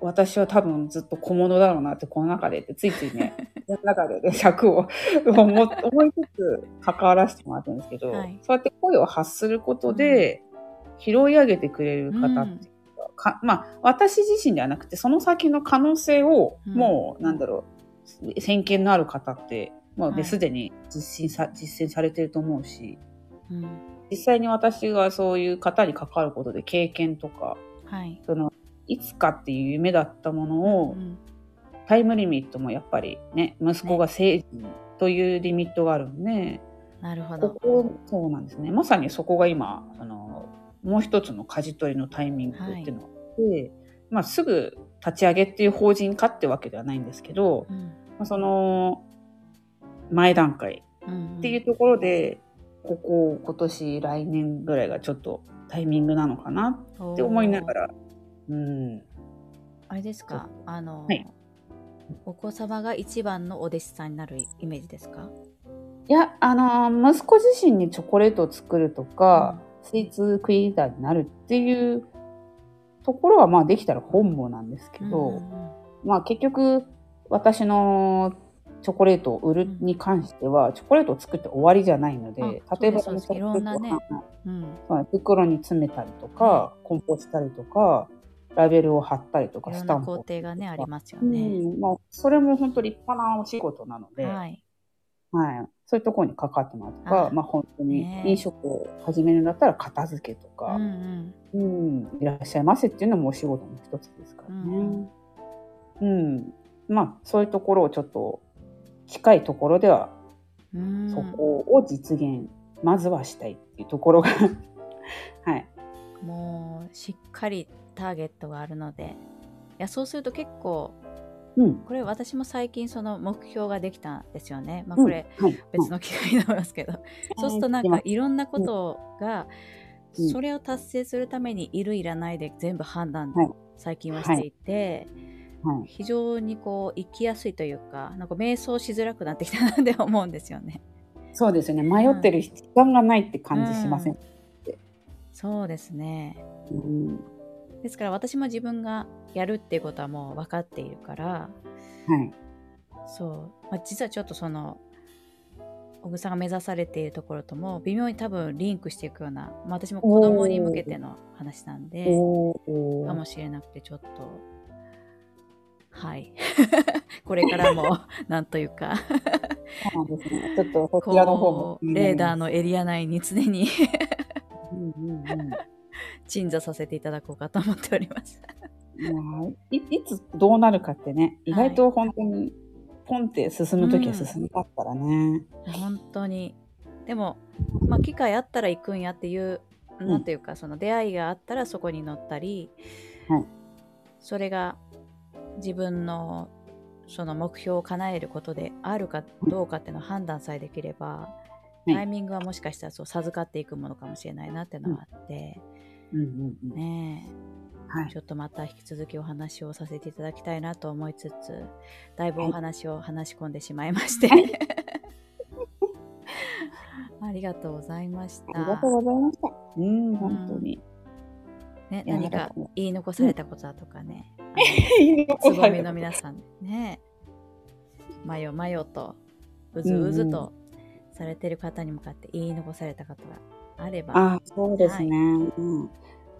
う、私は多分ずっと小物だろうなって、この中でって、ついついね、[LAUGHS] この中でね、尺を思思いつつ関わらせてもらってるんですけど、はい。そうやって声を発することで、拾い上げてくれる方っていうか、かまあ、私自身ではなくて、その先の可能性を、うん。もう、なんだろう、先見のある方って、もうはい。ですでに実践さ、実践されてると思うし、うん。実際に私がそういう方に関わることで経験とか、はい。そのいつかっていう夢だったものうを、ん。タイムリミットもやっぱりね息子が成人というリミットがあるんで、なるほど。ここそうなんですね。まさにそこが今あのもう一つの舵取りのタイミングっていうのがあって、まあ、すぐ立ち上げっていう法人化ってわけではないんですけど、うん。まあ、その前段階うんっていうところで、ここ今年来年ぐらいがちょっとタイミングなのかなって思いながら、うん、あれですか？あの、はい。お子様が一番のお弟子さんになるイメージですか？いや、あのー息子自身にチョコレートを作るとか、スイーツクリエイターになるっていうところは、まあできたら本望なんですけど、うんうん。まあ結局、私のチョコレートを売るに関しては、チョコレートを作って終わりじゃないので、あ例えばそうですそうですいろんなね。うん。はい袋に詰めたりとか、梱包したりとか、ラベルを貼ったりとか、スタンプ工程がねありますようね。ん、まあ、それも本当立派なお仕事なので、はい。はい、そういうところに関わってもらうとか、あまあ本当にね飲食を始めるんだったら片付けとうか、ん。うん。いらっしゃいませっていうのもお仕事の一つですからね。うん、まあそういうところをちょっと近いところではうん。うんそこを実現、まずはしたいっていうところが [LAUGHS] はい。もうしっかりターゲットがあるので。いやそうすると結構うん。これ私も最近その目標ができたんですよね。まあうんこれはい、別の機会になりますけど、[LAUGHS] そうするとなんかいろんなことが、うんそれを達成するためにいるいらないで全部判断、はい最近はしていて、はい、非常にこう生きやすいというかなんか瞑想しづらくなってきたなって思うんですよね。そうですね。迷ってる時間がないって感じしません。そうですね。うんですから私も自分がやるっていうことはもう分かっているからはい。そう、まあ、実はちょっとその小草が目指されているところとも微妙に多分リンクしていくような、まあ、私も子供に向けての話なんでかもしれなくてちょっとはい。[LAUGHS] これからも [LAUGHS] なんというか。そうなんですね。ちょっとこちらの方もレーダーのエリア内に常にうんうんうん。鎮座させていただこうかと思っております。まあいいつどうなるかってね、意外と本当にポンって進むときは進みたからね。本当に。でも、まあ、機会あったら行くんやっていう、ん。なんていうかその出会いがあったらそこに乗ったり、はい。それが自分のその目標を叶えることであるかどうかっていうのを判断さえできれば、いタイミングはもしかしたらそう授かっていくものかもしれないなっていうのはあって、うんうんうんねはい。えちょっとまた引き続きお話をさせていただきたいなと思いつつだいぶお話を話し込んでしまいまして、はい。[LAUGHS] ありがとうございました。ありがとうございました。うん、本当に。ね、何か言い残されたことだとかね、つぼみの皆さんね、まよまよと、うずうずとされてる方に向かって言い残されたことがあれば、あ、そうですね。うん。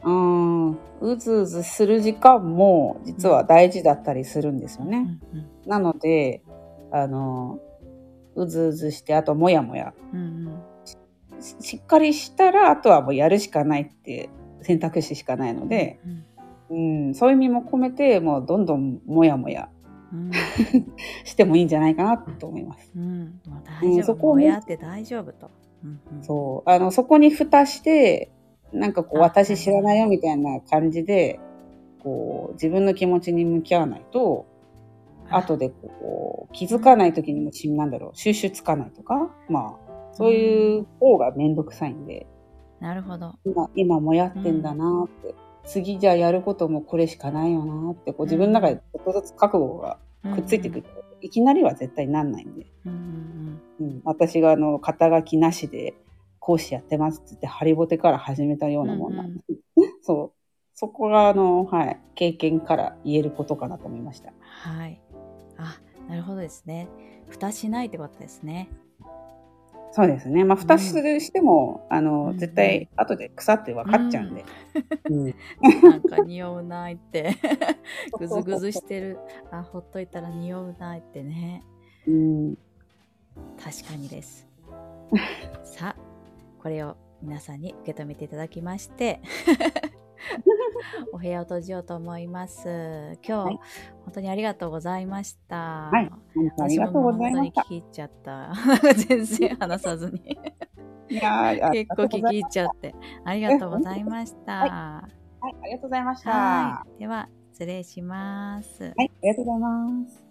うん、うずうずする時間も実は大事だったりするんですよね。うんうんなので、あの、うずうずして、あともやもや。うんうん。ししっかりしたら、あとはもうやるしかないって選択肢しかないので、うんうん、そういう意味も込めて、もうどんどんもやもやうん。[LAUGHS] してもいいんじゃないかなと思います。うん。もううん大丈夫、そこをねもうやって大丈夫と。うんうん。そう。あの、そこに蓋して、なんかこう、あ私知らないよみたいな感じで、こう、自分の気持ちに向き合わないと、後でこう、気づかない時にもし、なんだろう、収集つかないとか、まあ、そういう方がめんどくさいんで、なるほど。今、今もやってんだなって、次じゃあやることもこれしかないよなって、こう自分の中でちょっとずつ覚悟がくっついてくる。いきなりは絶対なんないんで。うんうんうん、私があの、肩書きなしで講師やってますって言って、ハリボテから始めたようなもんなんで、[LAUGHS] そう。そこがあの、はい、経験から言えることかなと思いました。はい。あ、なるほどですね。蓋しないってことですね。そうですね。まあ、蓋するしても、あの、うん絶対後で腐って分かっちゃうんで。うんなんか匂うなーって。[LAUGHS] ぐずぐずしてる。あ、ほっといたら匂うなーってね。うん確かにです。さあ、これを皆さんに受け止めていただきまして、お部屋を閉じようと思います。今日、はい本当にありがとうございました。はいあり私がとうございもました。本当に聞き入っちゃった。全然話さずに。結構聞き入っちゃって。ありがとうございました。はいはい、ありがとうございました。ははい。では、失礼します。い、ありがとうございます。